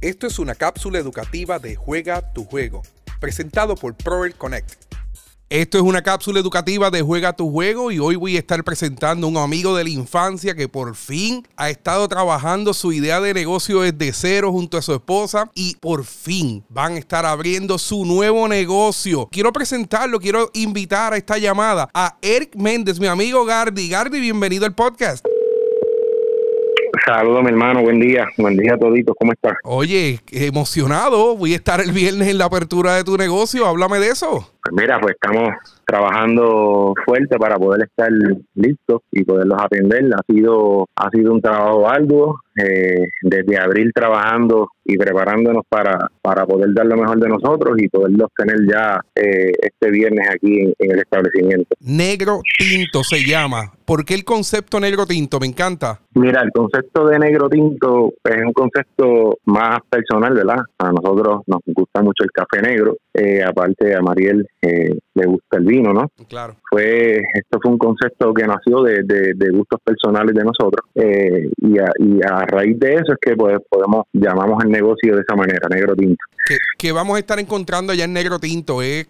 Esto es una cápsula educativa de Juega tu Juego, presentado por Proel Connect. Esto es una cápsula educativa de Juega tu Juego y hoy voy a estar presentando a un amigo de la infancia que por fin ha estado trabajando su idea de negocio desde cero junto a su esposa y por fin van a estar abriendo su nuevo negocio. Quiero presentarlo, quiero invitar a esta llamada a Eric Méndez, mi amigo Gardi. Gardi, bienvenido al podcast. Saludos, mi hermano. Buen día. Buen día a toditos. ¿Cómo estás? Oye, emocionado. Voy a estar el viernes en la apertura de tu negocio. Háblame de eso. Pues mira, pues estamos trabajando fuerte para poder estar listos y poderlos atender. Ha sido ha sido un trabajo arduo eh, desde abril trabajando y preparándonos para, para poder dar lo mejor de nosotros y poderlos tener ya eh, este viernes aquí en, en, el establecimiento. Negro Tinto se llama. ¿Por qué el concepto negro tinto? Me encanta. Mira, el concepto de negro tinto es un concepto más personal, ¿verdad? A nosotros nos gusta mucho el café negro. Eh, aparte a Mariel eh, le gusta el vino, ¿no? Claro. Fue, esto fue un concepto que nació de, de, de gustos personales de nosotros eh, y, a, y, a, raíz de eso es que pues, podemos, llamamos el negocio de esa manera, negro tinto. Que, que vamos a estar encontrando allá en negro tinto es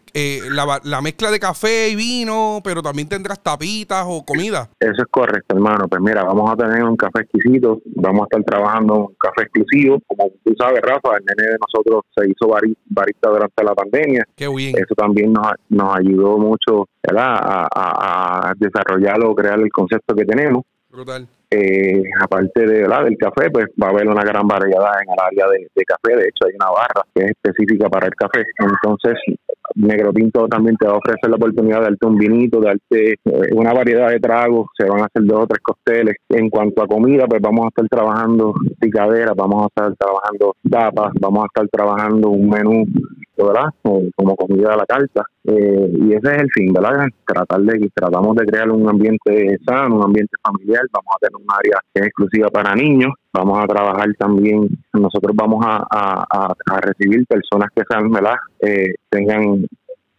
la, la mezcla de café y vino, pero también tendrás tapitas o comida. Eso es correcto, hermano. Pues mira, vamos a tener un café exquisito, vamos a estar trabajando un café exclusivo. Como tú sabes, Rafa, el nene de nosotros se hizo barista durante la pandemia. Qué bien. Eso también nos, nos ayudó mucho ¿verdad? A, a, a desarrollar o crear el concepto que tenemos. Brutal. Eh, aparte de ¿verdad? del café, pues va a haber una gran variedad en el área de, de, café. De hecho, hay una barra que es específica para el café. Entonces, Negro Tinto también te va a ofrecer la oportunidad de darte un vinito, de darte eh, una variedad de tragos. Se van a hacer dos o tres costeles. En cuanto a comida, pues vamos a estar trabajando picaderas, vamos a estar trabajando tapas, vamos a estar trabajando un menú ¿verdad? Como comida a la carta. Eh, y ese es el fin, ¿verdad? Tratar de, tratamos de crear un ambiente sano, un ambiente familiar. Vamos a tener un área exclusiva para niños. Vamos a trabajar también, nosotros vamos a, a, a recibir personas que sean, ¿verdad? Eh, tengan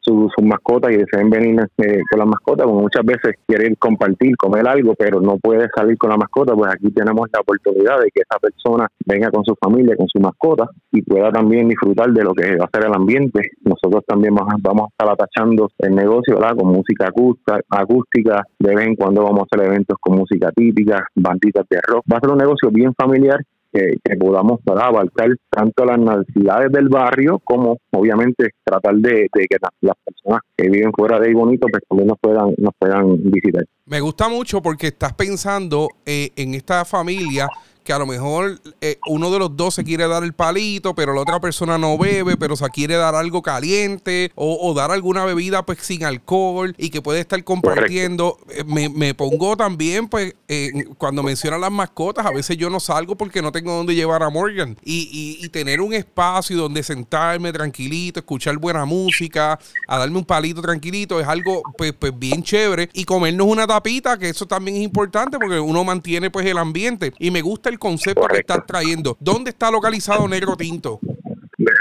sus su mascotas y deseen venir eh, con la mascota, como muchas veces quieren compartir, comer algo, pero no puede salir con la mascota, pues aquí tenemos la oportunidad de que esa persona venga con su familia, con su mascota y pueda también disfrutar de lo que va a ser el ambiente. Nosotros también vamos, vamos a estar atachando el negocio ¿verdad? con música acústica, acústica, de vez en cuando vamos a hacer eventos con música típica, banditas de rock. Va a ser un negocio bien familiar que, podamos ¿verdad? abarcar tanto las necesidades del barrio como obviamente tratar de, que las, las, personas que viven fuera de ahí bonito pues también nos puedan, nos puedan visitar. Me gusta mucho porque estás pensando eh, en esta familia que a lo mejor eh, uno de los dos se quiere dar el palito, pero la otra persona no bebe, pero se quiere dar algo caliente o, o dar alguna bebida pues sin alcohol y que puede estar compartiendo. Eh, me, me, pongo también pues eh, cuando mencionan las mascotas, a veces yo no salgo porque no tengo dónde llevar a Morgan. Y, y, y, tener un espacio donde sentarme tranquilito, escuchar buena música, a darme un palito tranquilito, es algo pues, pues bien chévere. Y comernos una tapita, que eso también es importante porque uno mantiene pues el ambiente. Y me gusta el concepto Correcto. que estás trayendo. ¿Dónde está localizado Negro Tinto?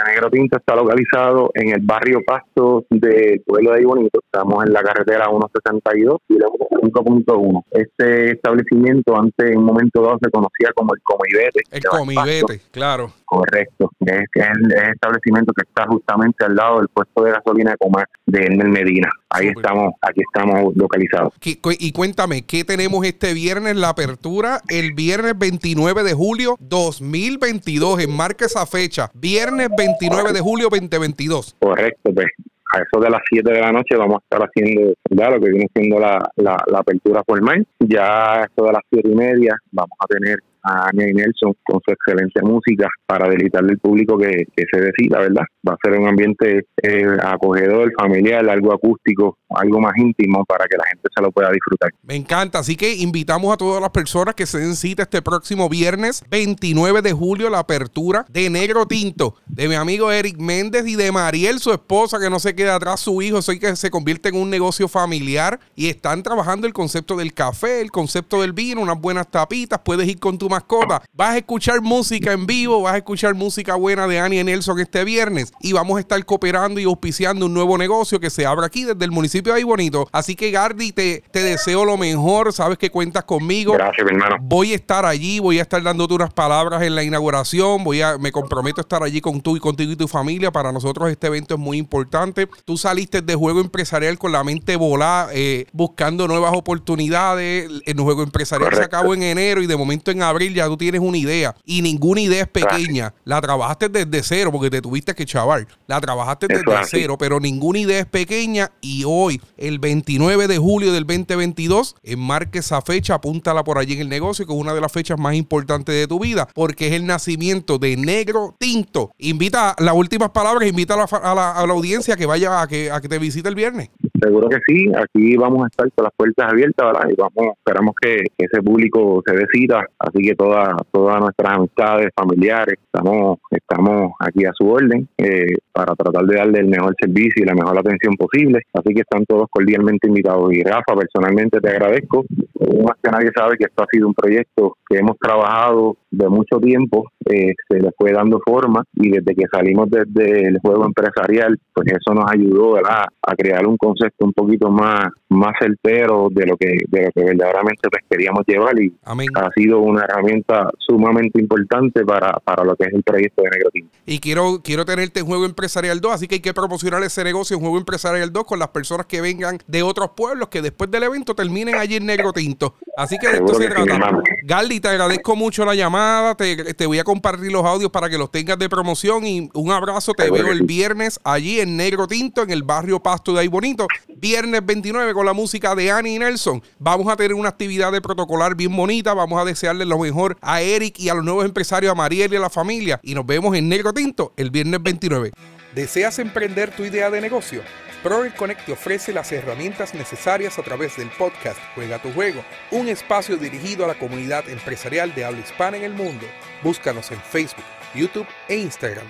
Negro Tinto está localizado en el barrio Pasto del pueblo de Ibonito. Estamos en la carretera 162 y 5.1. Este establecimiento antes en un momento dado se conocía como el Comibete. El Comibete, claro. Correcto. Es, es el establecimiento que está justamente al lado del puesto de gasolina de Comar de Enel Medina. Ahí Super. estamos, aquí estamos localizados. Y cuéntame, ¿qué tenemos este viernes? La apertura el viernes 29 de julio 2022. Enmarca esa fecha. Viernes 29 de julio 2022. Correcto, pues a eso de las 7 de la noche vamos a estar haciendo ya lo que viene siendo la, la, la apertura formal. Ya a eso de las 7 y media vamos a tener a Ania y Nelson con su excelente música para deleitarle al público que, que, se decida, ¿verdad? Va a ser un ambiente eh, acogedor, familiar, algo acústico, algo más íntimo para que la gente se lo pueda disfrutar. Me encanta, así que invitamos a todas las personas que se den cita este próximo viernes 29 de julio, la apertura de Negro Tinto. de mi amigo Eric Méndez y de Mariel, su esposa, que no se queda atrás, su hijo, soy que se convierte en un negocio familiar y están trabajando el concepto del café, el concepto del vino, unas buenas tapitas, puedes ir con tu mascota, vas a escuchar música en vivo, vas a escuchar música buena de Annie Nelson este viernes y vamos a estar cooperando y auspiciando un nuevo negocio que se abra aquí desde el municipio de Ahí Bonito. Así que Gardi, te, te deseo lo mejor, sabes que cuentas conmigo. Gracias, mi hermano. Voy a estar allí, voy a estar dándote unas palabras en la inauguración, voy a, me comprometo a estar allí con tú y contigo y tu familia. Para nosotros este evento es muy importante. Tú saliste de juego empresarial con la mente volada, eh, buscando nuevas oportunidades. El juego empresarial se acabó en enero y de momento en abril ya tú tienes una idea. Y ninguna idea es pequeña. La trabajaste desde cero porque te tuviste que chavar. La trabajaste desde cero, pero ninguna idea es pequeña. Y hoy, el 29 de julio del 2022, enmarque esa fecha, apúntala por allí en el negocio, que es una de las fechas más importantes de tu vida, porque es el nacimiento de Negro Tinto. Invita, las últimas palabras, invita a la, a la, a la audiencia que vaya a que, a que te visite el viernes. Seguro que sí, aquí vamos a estar con las puertas abiertas. Y vamos, esperamos que, ese público se decida, así que todas todas nuestras amistades, familiares, estamos estamos aquí a su orden eh, para tratar de darle el mejor servicio y la mejor atención posible, así que están todos cordialmente invitados. Y Rafa, personalmente te agradezco, más que nadie sabe que esto ha sido un proyecto que hemos trabajado de mucho tiempo, eh, se le fue dando forma y desde que salimos desde el juego empresarial, pues eso nos ayudó ¿verdad? a crear un concepto un poquito más más certero de lo que de lo que verdaderamente pues, queríamos llevar y ha sido una herramienta sumamente importante para, para lo que es el proyecto de Negro Tinto. Y quiero quiero tenerte en Juego Empresarial 2, así que hay que promocionar ese negocio en Juego Empresarial 2 con las personas que vengan de otros pueblos que después del evento terminen allí en Negro Tinto. Así que de esto se trata. Galdi, te agradezco mucho la llamada, te, te, voy a compartir los audios para que los tengas de promoción y un abrazo, te veo el viernes allí en Negro Tinto, en el barrio Pasto de ahí bonito, viernes 29 con la música de Annie Nelson. Vamos a tener una actividad de protocolar bien bonita. Vamos a desearle lo mejor a Eric y a los nuevos empresarios, a Mariel y a la familia. Y nos vemos en Negro Tinto el viernes 29. ¿Deseas emprender tu idea de negocio? Proel Connect te ofrece las herramientas necesarias a través del podcast Juega tu Juego, un espacio dirigido a la comunidad empresarial de habla hispana en el mundo. Búscanos en Facebook, YouTube e Instagram